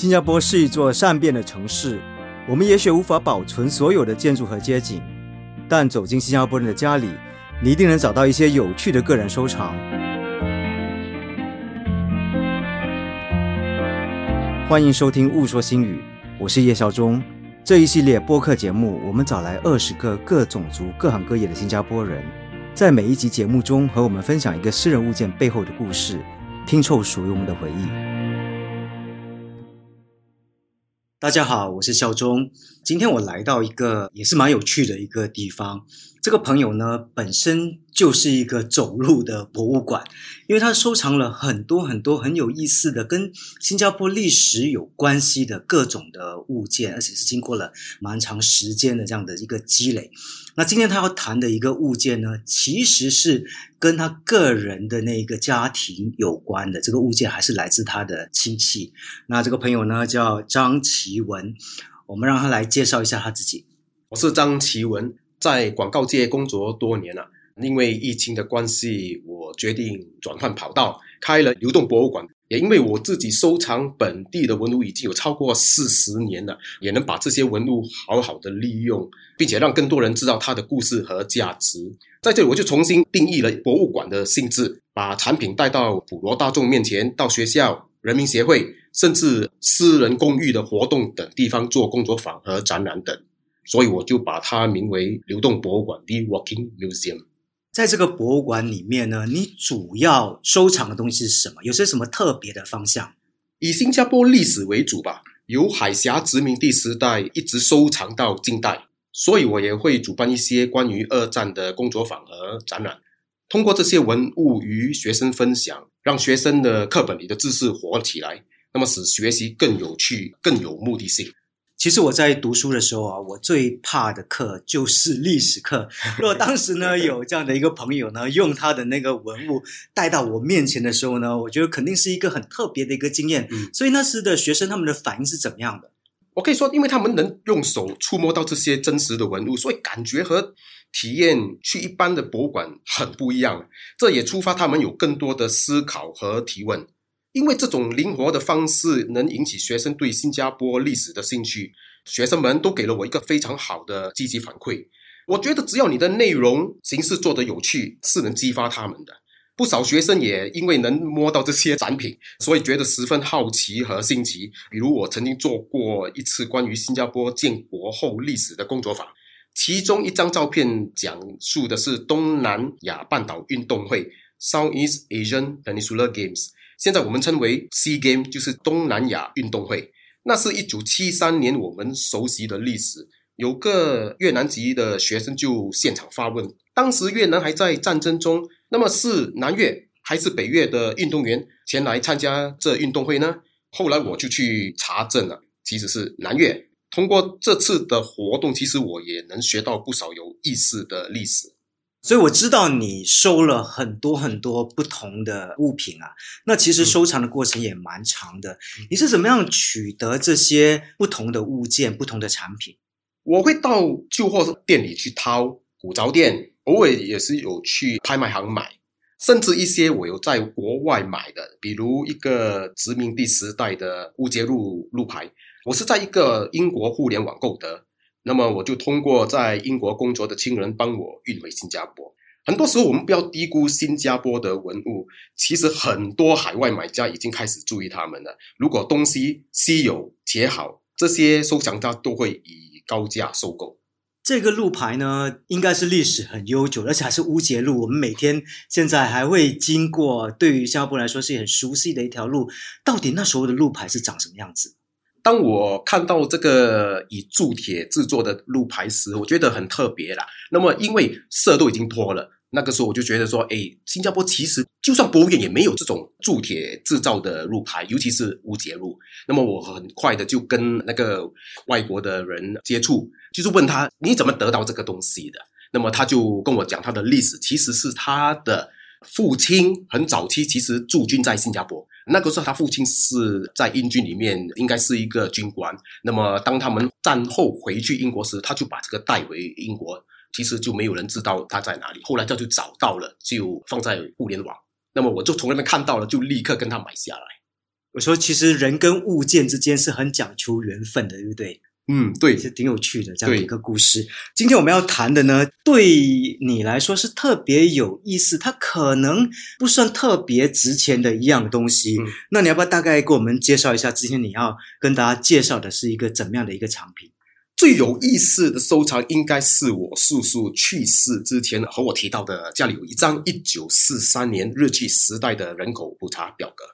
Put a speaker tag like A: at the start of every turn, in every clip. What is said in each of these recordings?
A: 新加坡是一座善变的城市，我们也许无法保存所有的建筑和街景，但走进新加坡人的家里，你一定能找到一些有趣的个人收藏。欢迎收听《雾说新语》，我是叶孝忠。这一系列播客节目，我们找来二十个各种族、各行各业的新加坡人，在每一集节目中和我们分享一个私人物件背后的故事，拼凑属于我们的回忆。大家好，我是孝忠。今天我来到一个也是蛮有趣的一个地方。这个朋友呢，本身就是一个走路的博物馆，因为他收藏了很多很多很有意思的跟新加坡历史有关系的各种的物件，而且是经过了蛮长时间的这样的一个积累。那今天他要谈的一个物件呢，其实是跟他个人的那个家庭有关的。这个物件还是来自他的亲戚。那这个朋友呢，叫张奇文，我们让他来介绍一下他自己。
B: 我是张奇文。在广告界工作多年了，因为疫情的关系，我决定转换跑道，开了流动博物馆。也因为我自己收藏本地的文物已经有超过四十年了，也能把这些文物好好的利用，并且让更多人知道它的故事和价值。在这里，我就重新定义了博物馆的性质，把产品带到普罗大众面前，到学校、人民协会，甚至私人公寓的活动等地方做工作坊和展览等。所以我就把它名为流动博物馆 （The Walking Museum）。
A: 在这个博物馆里面呢，你主要收藏的东西是什么？有些什么特别的方向？
B: 以新加坡历史为主吧，由海峡殖民地时代一直收藏到近代。所以我也会主办一些关于二战的工作坊和展览，通过这些文物与学生分享，让学生的课本里的知识活起来，那么使学习更有趣、更有目的性。
A: 其实我在读书的时候啊，我最怕的课就是历史课。如果当时呢有这样的一个朋友呢，用他的那个文物带到我面前的时候呢，我觉得肯定是一个很特别的一个经验。嗯，所以那时的学生他们的反应是怎么样的？
B: 我可以说，因为他们能用手触摸到这些真实的文物，所以感觉和体验去一般的博物馆很不一样。这也触发他们有更多的思考和提问。因为这种灵活的方式能引起学生对新加坡历史的兴趣，学生们都给了我一个非常好的积极反馈。我觉得只要你的内容形式做得有趣，是能激发他们的。不少学生也因为能摸到这些展品，所以觉得十分好奇和新奇。比如我曾经做过一次关于新加坡建国后历史的工作坊，其中一张照片讲述的是东南亚半岛运动会 （Southeast Asian Peninsula Games）。现在我们称为 Sea Game，就是东南亚运动会。那是一九七三年我们熟悉的历史。有个越南籍的学生就现场发问：当时越南还在战争中，那么是南越还是北越的运动员前来参加这运动会呢？后来我就去查证了，其实是南越。通过这次的活动，其实我也能学到不少有意思的历史。
A: 所以我知道你收了很多很多不同的物品啊，那其实收藏的过程也蛮长的。你是怎么样取得这些不同的物件、不同的产品？
B: 我会到旧货店里去掏，古着店偶尔也是有去拍卖行买，甚至一些我有在国外买的，比如一个殖民地时代的乌节路路牌，我是在一个英国互联网购得。那么我就通过在英国工作的亲人帮我运回新加坡。很多时候我们不要低估新加坡的文物，其实很多海外买家已经开始注意他们了。如果东西稀有且好，这些收藏家都会以高价收购。
A: 这个路牌呢，应该是历史很悠久，而且还是乌节路。我们每天现在还会经过，对于新加坡来说是很熟悉的一条路。到底那时候的路牌是长什么样子？
B: 当我看到这个以铸铁制作的路牌时，我觉得很特别啦。那么，因为色都已经脱了，那个时候我就觉得说，哎，新加坡其实就算博物院也没有这种铸铁制造的路牌，尤其是无节路。那么，我很快的就跟那个外国的人接触，就是问他你怎么得到这个东西的？那么他就跟我讲他的历史，其实是他的父亲很早期其实驻军在新加坡。那个时候，他父亲是在英军里面，应该是一个军官。那么，当他们战后回去英国时，他就把这个带回英国。其实就没有人知道他在哪里。后来他就找到了，就放在互联网。那么我就从那边看到了，就立刻跟他买下来。
A: 我说，其实人跟物件之间是很讲求缘分的，对不对？
B: 嗯，对，
A: 是挺有趣的这样的一个故事。今天我们要谈的呢，对你来说是特别有意思，它可能不算特别值钱的一样东西。那你要不要大概给我们介绍一下？之前你要跟大家介绍的是一个怎么样的一个产品？
B: 最有意思的收藏，应该是我叔叔去世之前和我提到的，家里有一张一九四三年日据时代的人口普查表格。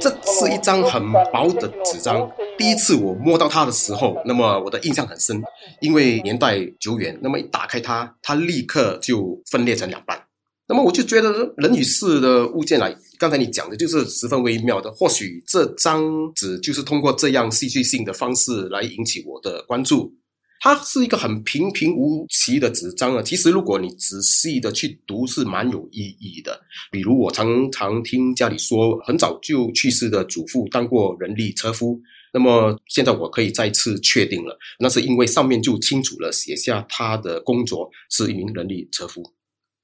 B: 这是一张很薄的纸张。第一次我摸到它的时候，那么我的印象很深，因为年代久远。那么一打开它，它立刻就分裂成两半。那么我就觉得人与事的物件来，刚才你讲的就是十分微妙的。或许这张纸就是通过这样戏剧性的方式来引起我的关注。它是一个很平平无奇的纸张啊，其实如果你仔细的去读，是蛮有意义的。比如我常常听家里说，很早就去世的祖父当过人力车夫，那么现在我可以再次确定了，那是因为上面就清楚了写下他的工作是一名人力车夫。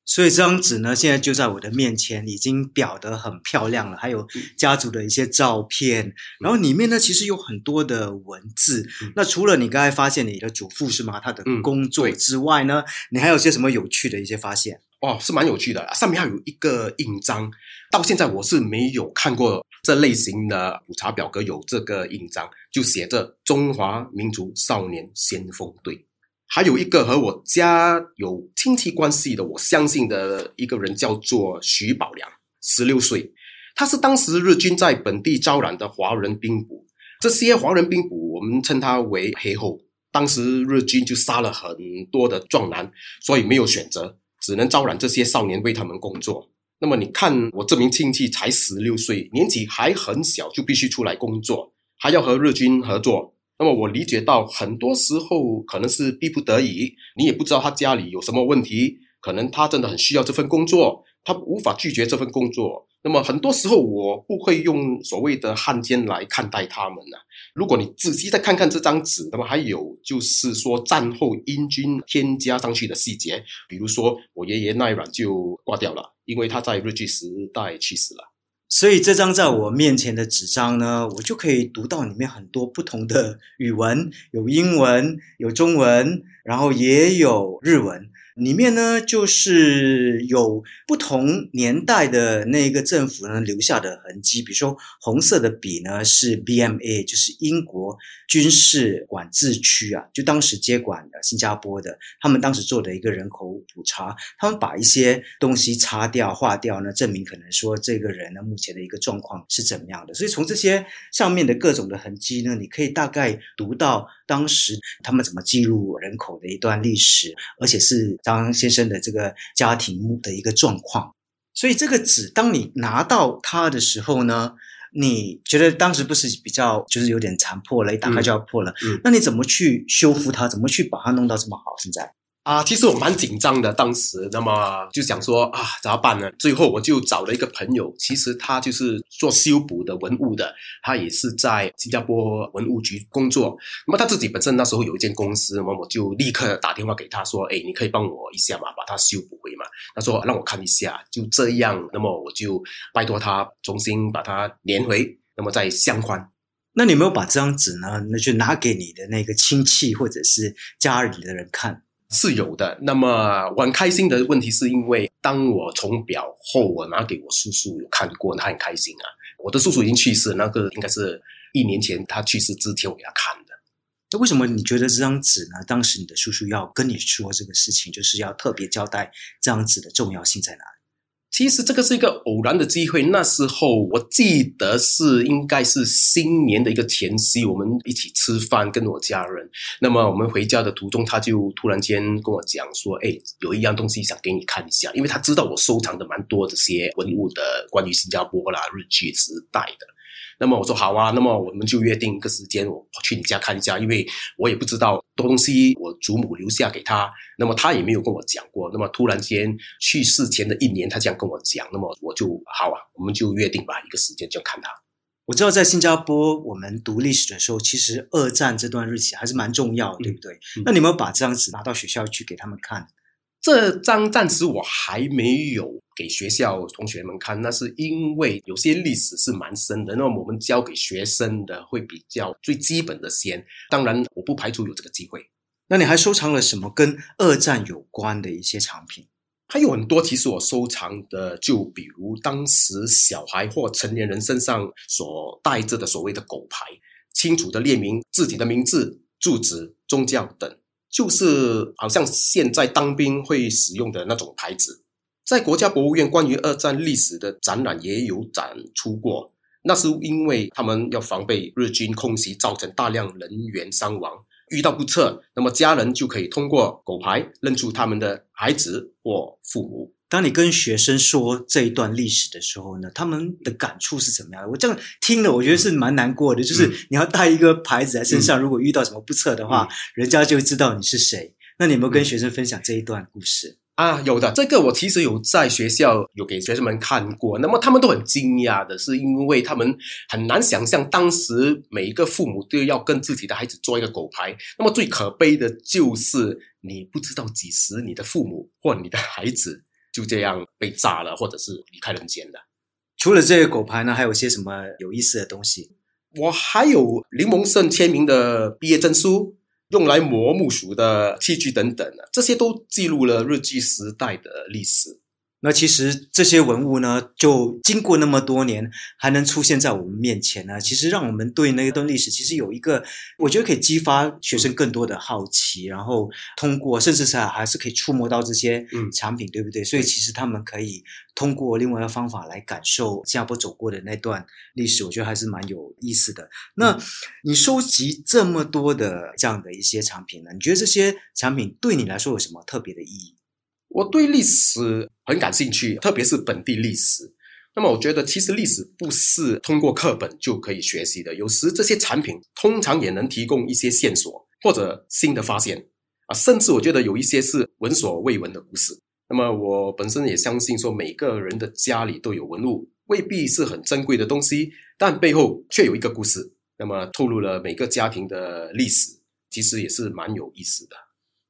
A: 所以这张纸呢，现在就在我的面前，已经裱得很漂亮了。还有家族的一些照片，然后里面呢，其实有很多的文字。那除了你刚才发现你的祖父是吗？他的工作之外呢，你还有些什么有趣的一些发现？
B: 哦，是蛮有趣的。上面还有一个印章，到现在我是没有看过这类型的普查表格有这个印章，就写着“中华民族少年先锋队”。还有一个和我家有亲戚关系的，我相信的一个人叫做徐宝良，十六岁，他是当时日军在本地招揽的华人兵捕，这些华人兵捕我们称他为黑后。当时日军就杀了很多的壮男，所以没有选择，只能招揽这些少年为他们工作。那么你看，我这名亲戚才十六岁，年纪还很小，就必须出来工作，还要和日军合作。那么我理解到，很多时候可能是逼不得已，你也不知道他家里有什么问题，可能他真的很需要这份工作，他无法拒绝这份工作。那么很多时候我不会用所谓的汉奸来看待他们呢。如果你仔细再看看这张纸，那么还有就是说战后英军添加上去的细节，比如说我爷爷那一软就挂掉了，因为他在日据时代去世了。
A: 所以这张在我面前的纸张呢，我就可以读到里面很多不同的语文，有英文，有中文，然后也有日文。里面呢，就是有不同年代的那个政府呢留下的痕迹，比如说红色的笔呢是 BMA，就是英国军事管制区啊，就当时接管的新加坡的，他们当时做的一个人口普查，他们把一些东西擦掉、划掉呢，证明可能说这个人呢目前的一个状况是怎么样的。所以从这些上面的各种的痕迹呢，你可以大概读到当时他们怎么记录人口的一段历史，而且是。张先生的这个家庭的一个状况，所以这个纸，当你拿到它的时候呢，你觉得当时不是比较就是有点残破了，一打开就要破了，那你怎么去修复它？怎么去把它弄到这么好？现在？
B: 啊，其实我蛮紧张的，当时那么就想说啊，咋办呢？最后我就找了一个朋友，其实他就是做修补的文物的，他也是在新加坡文物局工作。那么他自己本身那时候有一间公司，那么我就立刻打电话给他说：“哎，你可以帮我一下嘛，把它修补回嘛。”他说：“让我看一下。”就这样，那么我就拜托他重新把它连回，那么再相换。
A: 那你有没有把这张纸呢？那就拿给你的那个亲戚或者是家里的人看？
B: 是有的。那么我很开心的问题是因为，当我从表后我拿给我叔叔有看过，他很开心啊。我的叔叔已经去世，那个应该是一年前他去世之前我给他看的。
A: 那为什么你觉得这张纸呢？当时你的叔叔要跟你说这个事情，就是要特别交代这张纸的重要性在哪里？
B: 其实这个是一个偶然的机会。那时候我记得是应该是新年的一个前夕，我们一起吃饭，跟我家人。那么我们回家的途中，他就突然间跟我讲说：“哎，有一样东西想给你看一下。”因为他知道我收藏的蛮多这些文物的，关于新加坡啦、日据时代的。那么我说好啊，那么我们就约定一个时间，我去你家看一下，因为我也不知道东西我祖母留下给他，那么他也没有跟我讲过。那么突然间去世前的一年，他这样跟我讲，那么我就好啊，我们就约定吧，一个时间就看他。
A: 我知道在新加坡，我们读历史的时候，其实二战这段日期还是蛮重要的，对不对？
B: 嗯
A: 那你有没有把这张纸拿到学校去给他们看？
B: 这张暂时我还没有给学校同学们看，那是因为有些历史是蛮深的，那么我们教给学生的会比较最基本的先。当然，我不排除有这个机会。
A: 那你还收藏了什么跟二战有关的一些产品？
B: 还有很多，其实我收藏的，就比如当时小孩或成年人身上所带着的所谓的狗牌，清楚的列明自己的名字、住址、宗教等，就是好像现在当兵会使用的那种牌子。在国家博物院关于二战历史的展览也有展出过，那是因为他们要防备日军空袭造成大量人员伤亡。遇到不测，那么家人就可以通过狗牌认出他们的孩子或父母。
A: 当你跟学生说这一段历史的时候呢，他们的感触是怎么样的？我这样听了，我觉得是蛮难过的。就是你要带一个牌子在身上，如果遇到什么不测的话，人家就知道你是谁。那你有没有跟学生分享这一段故事？
B: 啊，有的，这个我其实有在学校有给学生们看过，那么他们都很惊讶的，是因为他们很难想象当时每一个父母都要跟自己的孩子做一个狗牌。那么最可悲的就是你不知道几时你的父母或你的孩子就这样被炸了，或者是离开人间了。
A: 除了这个狗牌呢，还有些什么有意思的东西？
B: 我还有林蒙胜签名的毕业证书。用来磨木薯的器具等等啊这些都记录了日据时代的历史。
A: 那其实这些文物呢，就经过那么多年，还能出现在我们面前呢，其实让我们对那一段历史其实有一个，我觉得可以激发学生更多的好奇，然后通过甚至是还是可以触摸到这些产品，嗯、对不对？所以其实他们可以通过另外一个方法来感受新加坡走过的那段历史，我觉得还是蛮有意思的。那你收集这么多的这样的一些产品呢？你觉得这些产品对你来说有什么特别的意义？
B: 我对历史很感兴趣，特别是本地历史。那么，我觉得其实历史不是通过课本就可以学习的，有时这些产品通常也能提供一些线索或者新的发现啊，甚至我觉得有一些是闻所未闻的故事。那么，我本身也相信说，每个人的家里都有文物，未必是很珍贵的东西，但背后却有一个故事。那么，透露了每个家庭的历史，其实也是蛮有意思的。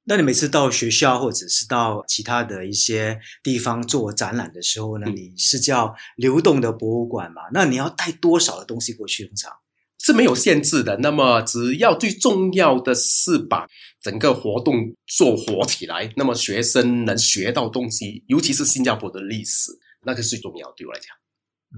A: 那你每次到学校或者是到其他的一些地方做展览的时候呢，
B: 嗯
A: 你是叫流动的博物馆嘛？那你要带多少的东西过去？通常
B: 是没有限制的。那么，只要最重要的是把整个活动做活起来，那么学生能学到东西，尤其是新加坡的历史，那个是最重要。对我来讲，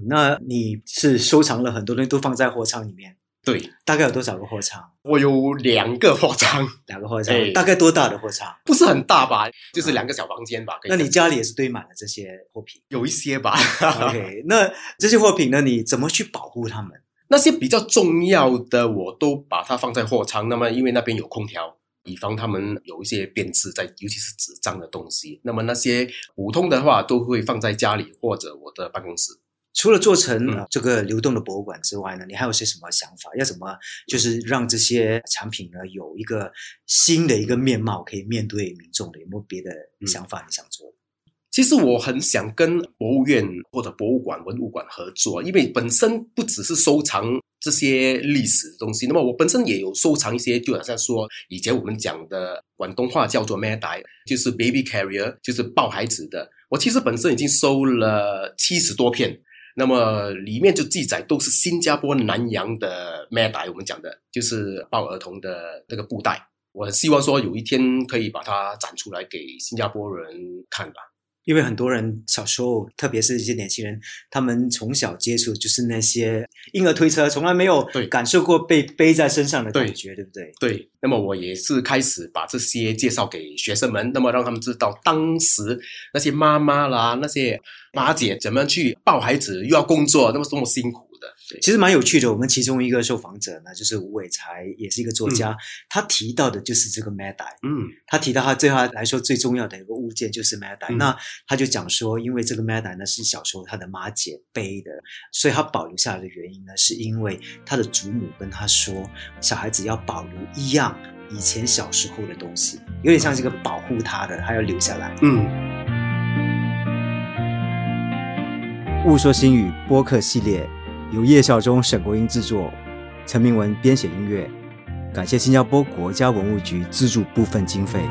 A: 那你是收藏了很多东西都放在货仓里面，
B: 对
A: 大概有多少个货仓？
B: 我有两个货仓，
A: 两个货仓，
B: 哎
A: 大概多大的货仓？
B: 不是很大吧，就是两个小房间吧。可以
A: 那你家里也是堆满了这些货品
B: 有一些吧
A: ？？OK，那这些货品呢，你怎么去保护它们？
B: 那些比较重要的，我都把它放在货仓。那么，因为那边有空调，以防他们有一些变质在，尤其是纸张的东西。那么那些普通的话，都会放在家里或者我的办公室。
A: 除了做成、这个流动的博物馆之外呢，你还有些什么想法？要怎么就是让这些产品呢有一个新的一个面貌，可以面对民众的？有没有别的想法你想做？
B: 其实我很想跟博物院或者博物馆、文物馆合作，因为本身不只是收藏这些历史的东西，那么我本身也有收藏一些，就好像说以前我们讲的广东话叫做 m a d a 就是 baby carrier，就是抱孩子的。我其实本身已经收了七十多片，那么里面就记载都是新加坡南洋的 m a d a 我们讲的就是抱儿童的那个布袋。我希望说有一天可以把它展出来给新加坡人看吧。
A: 因为很多人小时候，特别是一些年轻人，他们从小接触就是那些婴儿推车，从来没有
B: 对
A: 感受过被背在身上的感觉，对不对？
B: 对，那么我也是开始把这些介绍给学生们，那么让他们知道当时那些妈妈啦、那些妈姐怎么样去抱孩子，又要工作，那么多么辛苦
A: 其实蛮有趣的。我们其中一个受访者呢，就是吴伟才，也是一个作家，他提到的就是这个 m a d a
B: 嗯。
A: 他提到他对他来说最重要的一个物件就是 m a d a
B: 嗯。
A: 那他就讲说，因为这个 m a d a 呢是小时候他的妈姐背的，所以他保留下来的原因呢，是因为他的祖母跟他说，小孩子要保留一样以前小时候的东西，有点像这个保护他的，他要留下来。
B: 嗯，
A: 勿说新语播客系列，由叶孝忠、沈国英制作，陈明文编写音乐。感谢新加坡国家文物局资助部分经费。